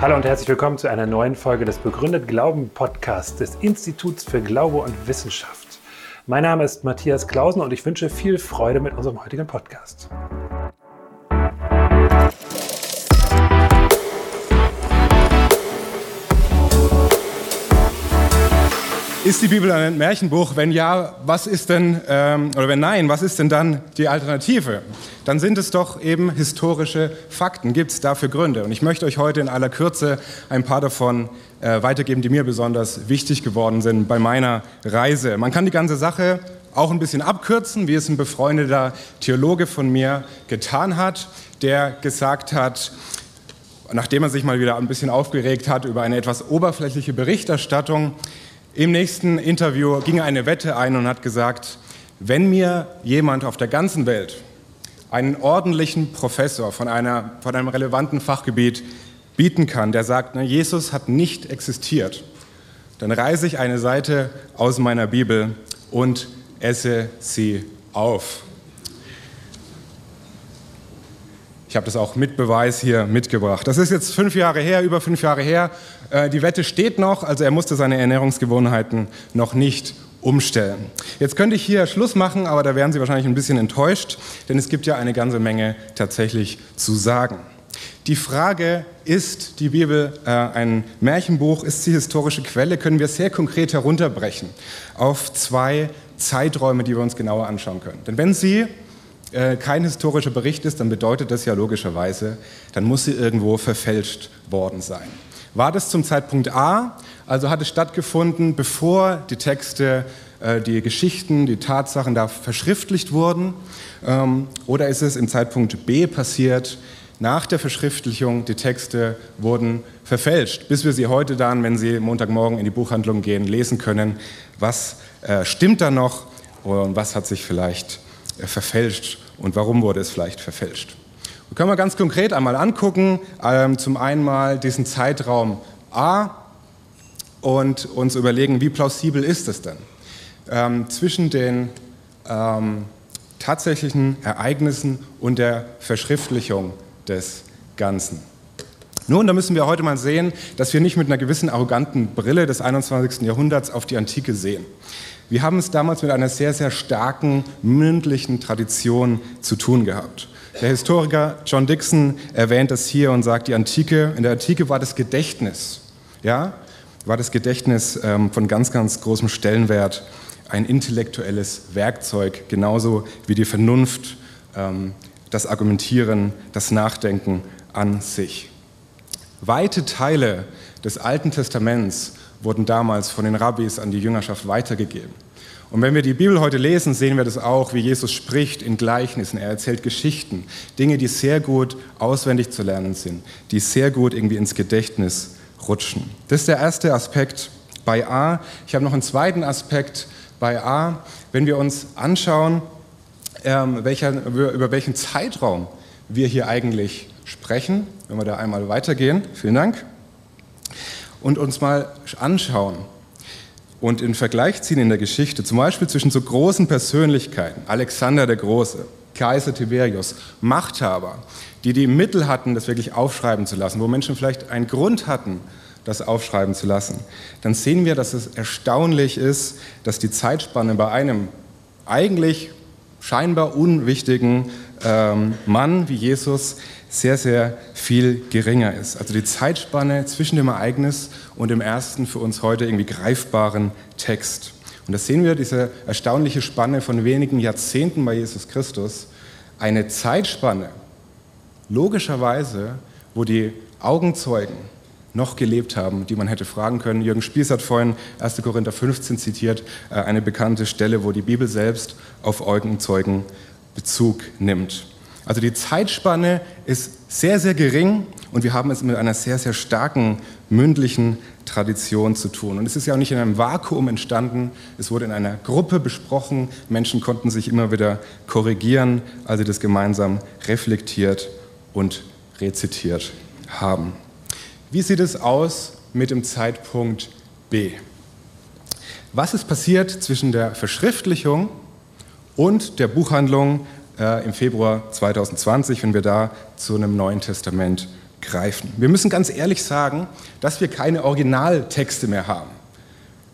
Hallo und herzlich willkommen zu einer neuen Folge des Begründet Glauben Podcasts des Instituts für Glaube und Wissenschaft. Mein Name ist Matthias Klausen und ich wünsche viel Freude mit unserem heutigen Podcast. Ist die Bibel ein Märchenbuch? Wenn ja, was ist denn, ähm, oder wenn nein, was ist denn dann die Alternative? Dann sind es doch eben historische Fakten. Gibt es dafür Gründe? Und ich möchte euch heute in aller Kürze ein paar davon äh, weitergeben, die mir besonders wichtig geworden sind bei meiner Reise. Man kann die ganze Sache auch ein bisschen abkürzen, wie es ein befreundeter Theologe von mir getan hat, der gesagt hat, nachdem er sich mal wieder ein bisschen aufgeregt hat über eine etwas oberflächliche Berichterstattung, im nächsten Interview ging er eine Wette ein und hat gesagt, wenn mir jemand auf der ganzen Welt einen ordentlichen Professor von, einer, von einem relevanten Fachgebiet bieten kann, der sagt, ne, Jesus hat nicht existiert, dann reiße ich eine Seite aus meiner Bibel und esse sie auf. Ich habe das auch mit Beweis hier mitgebracht. Das ist jetzt fünf Jahre her, über fünf Jahre her. Äh, die Wette steht noch, also er musste seine Ernährungsgewohnheiten noch nicht umstellen. Jetzt könnte ich hier Schluss machen, aber da wären Sie wahrscheinlich ein bisschen enttäuscht, denn es gibt ja eine ganze Menge tatsächlich zu sagen. Die Frage, ist die Bibel äh, ein Märchenbuch, ist sie historische Quelle, können wir sehr konkret herunterbrechen auf zwei Zeiträume, die wir uns genauer anschauen können. Denn wenn Sie äh, kein historischer Bericht ist, dann bedeutet das ja logischerweise, dann muss sie irgendwo verfälscht worden sein. War das zum Zeitpunkt A, also hat es stattgefunden, bevor die Texte, äh, die Geschichten, die Tatsachen da verschriftlicht wurden, ähm, oder ist es im Zeitpunkt B passiert, nach der Verschriftlichung, die Texte wurden verfälscht, bis wir sie heute dann, wenn Sie Montagmorgen in die Buchhandlung gehen, lesen können, was äh, stimmt da noch und was hat sich vielleicht verfälscht und warum wurde es vielleicht verfälscht. Wir können wir ganz konkret einmal angucken, ähm, zum einen mal diesen Zeitraum A und uns überlegen, wie plausibel ist es denn ähm, zwischen den ähm, tatsächlichen Ereignissen und der Verschriftlichung des Ganzen. Nun, da müssen wir heute mal sehen, dass wir nicht mit einer gewissen arroganten Brille des 21. Jahrhunderts auf die Antike sehen. Wir haben es damals mit einer sehr, sehr starken mündlichen Tradition zu tun gehabt. Der Historiker John Dixon erwähnt das hier und sagt, die Antike, in der Antike war das Gedächtnis, ja, war das Gedächtnis ähm, von ganz, ganz großem Stellenwert, ein intellektuelles Werkzeug, genauso wie die Vernunft, ähm, das Argumentieren, das Nachdenken an sich. Weite Teile des Alten Testaments wurden damals von den Rabbis an die Jüngerschaft weitergegeben. Und wenn wir die Bibel heute lesen, sehen wir das auch, wie Jesus spricht in Gleichnissen. Er erzählt Geschichten, Dinge, die sehr gut auswendig zu lernen sind, die sehr gut irgendwie ins Gedächtnis rutschen. Das ist der erste Aspekt bei A. Ich habe noch einen zweiten Aspekt bei A. Wenn wir uns anschauen, ähm, welcher, über welchen Zeitraum wir hier eigentlich sprechen, wenn wir da einmal weitergehen, vielen Dank, und uns mal anschauen und in Vergleich ziehen in der Geschichte, zum Beispiel zwischen so großen Persönlichkeiten, Alexander der Große, Kaiser Tiberius, Machthaber, die die Mittel hatten, das wirklich aufschreiben zu lassen, wo Menschen vielleicht einen Grund hatten, das aufschreiben zu lassen, dann sehen wir, dass es erstaunlich ist, dass die Zeitspanne bei einem eigentlich scheinbar unwichtigen ähm, Mann wie Jesus sehr, sehr viel geringer ist. Also die Zeitspanne zwischen dem Ereignis und dem ersten für uns heute irgendwie greifbaren Text. Und da sehen wir diese erstaunliche Spanne von wenigen Jahrzehnten bei Jesus Christus. Eine Zeitspanne, logischerweise, wo die Augenzeugen noch gelebt haben, die man hätte fragen können. Jürgen Spieß hat vorhin 1. Korinther 15 zitiert, äh, eine bekannte Stelle, wo die Bibel selbst auf Augenzeugen Bezug nimmt. Also die Zeitspanne ist sehr, sehr gering und wir haben es mit einer sehr, sehr starken mündlichen Tradition zu tun. Und es ist ja auch nicht in einem Vakuum entstanden, es wurde in einer Gruppe besprochen, Menschen konnten sich immer wieder korrigieren, als sie das gemeinsam reflektiert und rezitiert haben. Wie sieht es aus mit dem Zeitpunkt B? Was ist passiert zwischen der Verschriftlichung und der Buchhandlung äh, im Februar 2020, wenn wir da zu einem Neuen Testament greifen. Wir müssen ganz ehrlich sagen, dass wir keine Originaltexte mehr haben.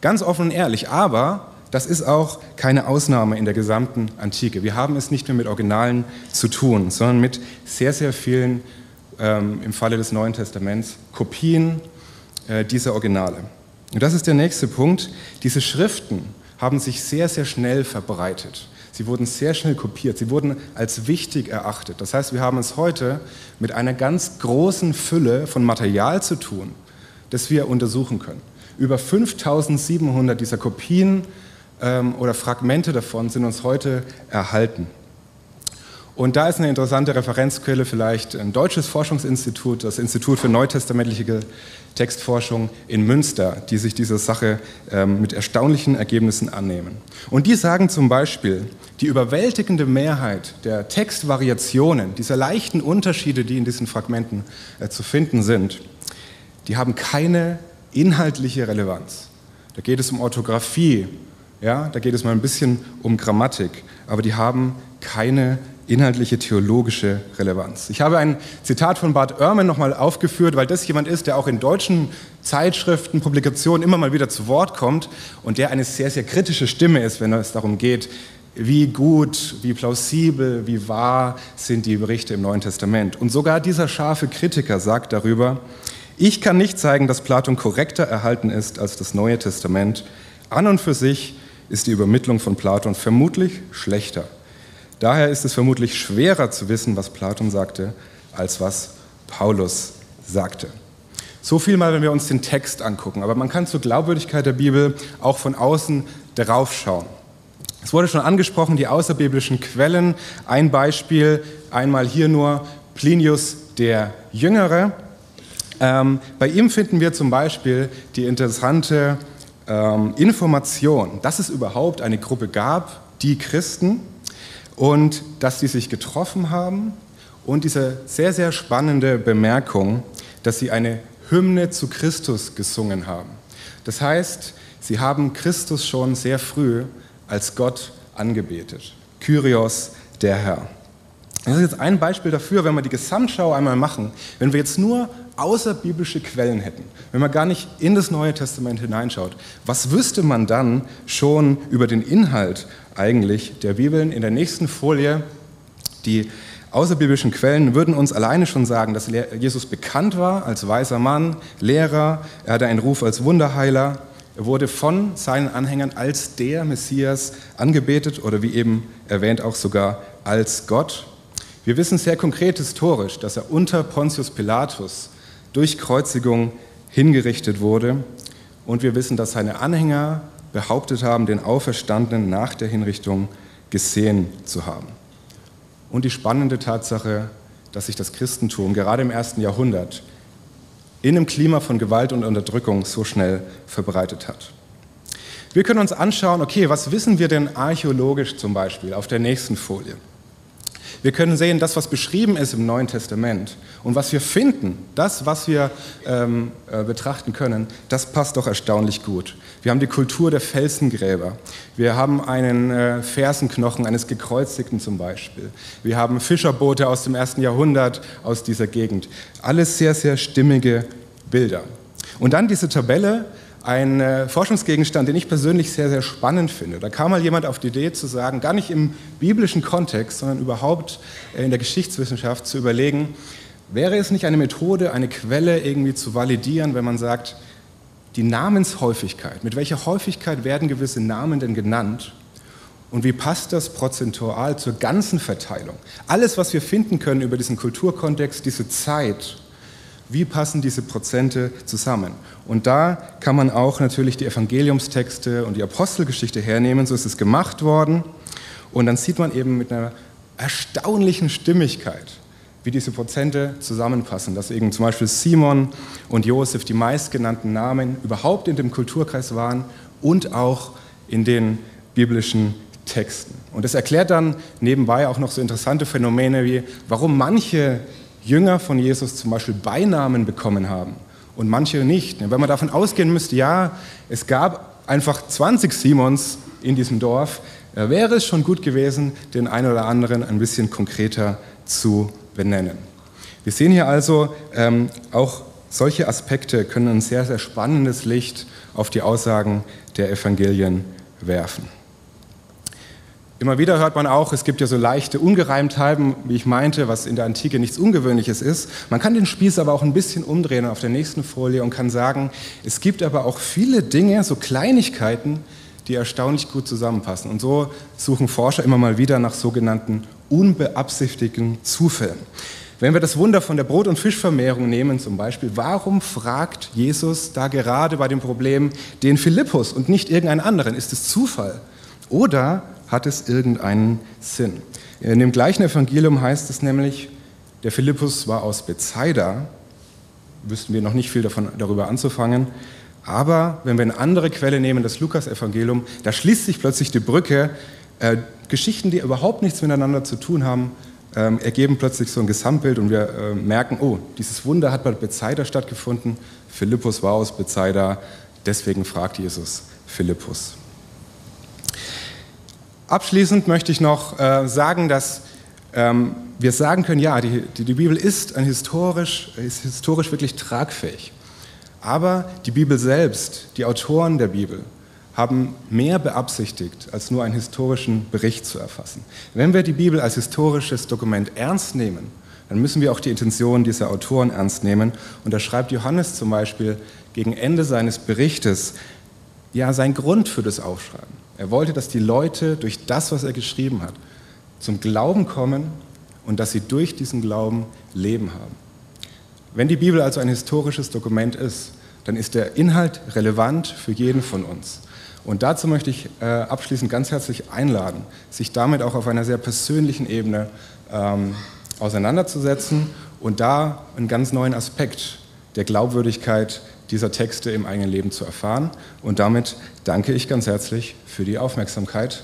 Ganz offen und ehrlich, aber das ist auch keine Ausnahme in der gesamten Antike. Wir haben es nicht mehr mit Originalen zu tun, sondern mit sehr, sehr vielen, ähm, im Falle des Neuen Testaments, Kopien äh, dieser Originale. Und das ist der nächste Punkt. Diese Schriften haben sich sehr, sehr schnell verbreitet. Sie wurden sehr schnell kopiert. Sie wurden als wichtig erachtet. Das heißt, wir haben es heute mit einer ganz großen Fülle von Material zu tun, das wir untersuchen können. Über 5700 dieser Kopien ähm, oder Fragmente davon sind uns heute erhalten. Und da ist eine interessante Referenzquelle vielleicht ein deutsches Forschungsinstitut, das Institut für neutestamentliche Textforschung in Münster, die sich dieser Sache ähm, mit erstaunlichen Ergebnissen annehmen. Und die sagen zum Beispiel, die überwältigende Mehrheit der Textvariationen, dieser leichten Unterschiede, die in diesen Fragmenten äh, zu finden sind, die haben keine inhaltliche Relevanz. Da geht es um Orthographie, ja, da geht es mal ein bisschen um Grammatik, aber die haben keine inhaltliche theologische Relevanz. Ich habe ein Zitat von Bart Ehrman nochmal aufgeführt, weil das jemand ist, der auch in deutschen Zeitschriften, Publikationen immer mal wieder zu Wort kommt und der eine sehr, sehr kritische Stimme ist, wenn es darum geht, wie gut, wie plausibel, wie wahr sind die Berichte im Neuen Testament. Und sogar dieser scharfe Kritiker sagt darüber, ich kann nicht zeigen, dass Platon korrekter erhalten ist als das Neue Testament. An und für sich ist die Übermittlung von Platon vermutlich schlechter. Daher ist es vermutlich schwerer zu wissen, was Platon sagte, als was Paulus sagte. So viel mal, wenn wir uns den Text angucken. Aber man kann zur Glaubwürdigkeit der Bibel auch von außen draufschauen. Es wurde schon angesprochen, die außerbiblischen Quellen. Ein Beispiel, einmal hier nur Plinius der Jüngere. Ähm, bei ihm finden wir zum Beispiel die interessante ähm, Information, dass es überhaupt eine Gruppe gab, die Christen, und dass sie sich getroffen haben und diese sehr, sehr spannende Bemerkung, dass sie eine Hymne zu Christus gesungen haben. Das heißt, sie haben Christus schon sehr früh als Gott angebetet. Kyrios, der Herr. Das ist jetzt ein Beispiel dafür, wenn wir die Gesamtschau einmal machen, wenn wir jetzt nur außerbiblische Quellen hätten, wenn man gar nicht in das Neue Testament hineinschaut, was wüsste man dann schon über den Inhalt eigentlich der Bibeln? In der nächsten Folie, die außerbiblischen Quellen würden uns alleine schon sagen, dass Jesus bekannt war als weiser Mann, Lehrer, er hatte einen Ruf als Wunderheiler, er wurde von seinen Anhängern als der Messias angebetet oder wie eben erwähnt auch sogar als Gott. Wir wissen sehr konkret historisch, dass er unter Pontius Pilatus durch Kreuzigung hingerichtet wurde. Und wir wissen, dass seine Anhänger behauptet haben, den Auferstandenen nach der Hinrichtung gesehen zu haben. Und die spannende Tatsache, dass sich das Christentum gerade im ersten Jahrhundert in einem Klima von Gewalt und Unterdrückung so schnell verbreitet hat. Wir können uns anschauen, okay, was wissen wir denn archäologisch zum Beispiel auf der nächsten Folie? Wir können sehen, das, was beschrieben ist im Neuen Testament und was wir finden, das, was wir ähm, äh, betrachten können, das passt doch erstaunlich gut. Wir haben die Kultur der Felsengräber. Wir haben einen äh, Fersenknochen eines Gekreuzigten zum Beispiel. Wir haben Fischerboote aus dem ersten Jahrhundert aus dieser Gegend. Alles sehr, sehr stimmige Bilder. Und dann diese Tabelle ein äh, Forschungsgegenstand, den ich persönlich sehr, sehr spannend finde. Da kam mal jemand auf die Idee zu sagen, gar nicht im biblischen Kontext, sondern überhaupt äh, in der Geschichtswissenschaft zu überlegen, wäre es nicht eine Methode, eine Quelle irgendwie zu validieren, wenn man sagt, die Namenshäufigkeit, mit welcher Häufigkeit werden gewisse Namen denn genannt und wie passt das prozentual zur ganzen Verteilung? Alles, was wir finden können über diesen Kulturkontext, diese Zeit, wie passen diese Prozente zusammen? Und da kann man auch natürlich die Evangeliumstexte und die Apostelgeschichte hernehmen, so ist es gemacht worden. Und dann sieht man eben mit einer erstaunlichen Stimmigkeit, wie diese Prozente zusammenpassen, dass eben zum Beispiel Simon und Josef die meistgenannten Namen überhaupt in dem Kulturkreis waren und auch in den biblischen Texten. Und das erklärt dann nebenbei auch noch so interessante Phänomene wie, warum manche Jünger von Jesus zum Beispiel Beinamen bekommen haben und manche nicht. Wenn man davon ausgehen müsste, ja, es gab einfach 20 Simons in diesem Dorf, äh, wäre es schon gut gewesen, den einen oder anderen ein bisschen konkreter zu benennen. Wir sehen hier also, ähm, auch solche Aspekte können ein sehr, sehr spannendes Licht auf die Aussagen der Evangelien werfen. Immer wieder hört man auch, es gibt ja so leichte Ungereimtheiten, wie ich meinte, was in der Antike nichts Ungewöhnliches ist. Man kann den Spieß aber auch ein bisschen umdrehen auf der nächsten Folie und kann sagen, es gibt aber auch viele Dinge, so Kleinigkeiten, die erstaunlich gut zusammenpassen. Und so suchen Forscher immer mal wieder nach sogenannten unbeabsichtigten Zufällen. Wenn wir das Wunder von der Brot- und Fischvermehrung nehmen zum Beispiel, warum fragt Jesus da gerade bei dem Problem den Philippus und nicht irgendeinen anderen? Ist es Zufall? Oder hat es irgendeinen Sinn? In dem gleichen Evangelium heißt es nämlich, der Philippus war aus Bethsaida, wüssten wir noch nicht viel davon, darüber anzufangen, aber wenn wir eine andere Quelle nehmen, das Lukas-Evangelium, da schließt sich plötzlich die Brücke. Äh, Geschichten, die überhaupt nichts miteinander zu tun haben, ähm, ergeben plötzlich so ein Gesamtbild und wir äh, merken, oh, dieses Wunder hat bei Bethsaida stattgefunden. Philippus war aus Bethsaida, deswegen fragt Jesus Philippus. Abschließend möchte ich noch äh, sagen, dass ähm, wir sagen können, ja, die, die, die Bibel ist, ein historisch, ist historisch wirklich tragfähig. Aber die Bibel selbst, die Autoren der Bibel, haben mehr beabsichtigt, als nur einen historischen Bericht zu erfassen. Wenn wir die Bibel als historisches Dokument ernst nehmen, dann müssen wir auch die Intention dieser Autoren ernst nehmen. Und da schreibt Johannes zum Beispiel gegen Ende seines Berichtes ja sein Grund für das Aufschreiben. Er wollte, dass die Leute durch das, was er geschrieben hat, zum Glauben kommen und dass sie durch diesen Glauben Leben haben. Wenn die Bibel also ein historisches Dokument ist, dann ist der Inhalt relevant für jeden von uns. Und dazu möchte ich äh, abschließend ganz herzlich einladen, sich damit auch auf einer sehr persönlichen Ebene ähm, auseinanderzusetzen und da einen ganz neuen Aspekt der Glaubwürdigkeit dieser Texte im eigenen Leben zu erfahren. Und damit danke ich ganz herzlich für die Aufmerksamkeit.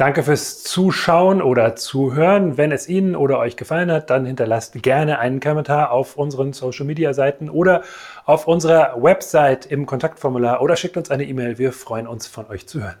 Danke fürs Zuschauen oder Zuhören. Wenn es Ihnen oder euch gefallen hat, dann hinterlasst gerne einen Kommentar auf unseren Social Media Seiten oder auf unserer Website im Kontaktformular oder schickt uns eine E-Mail. Wir freuen uns, von euch zu hören.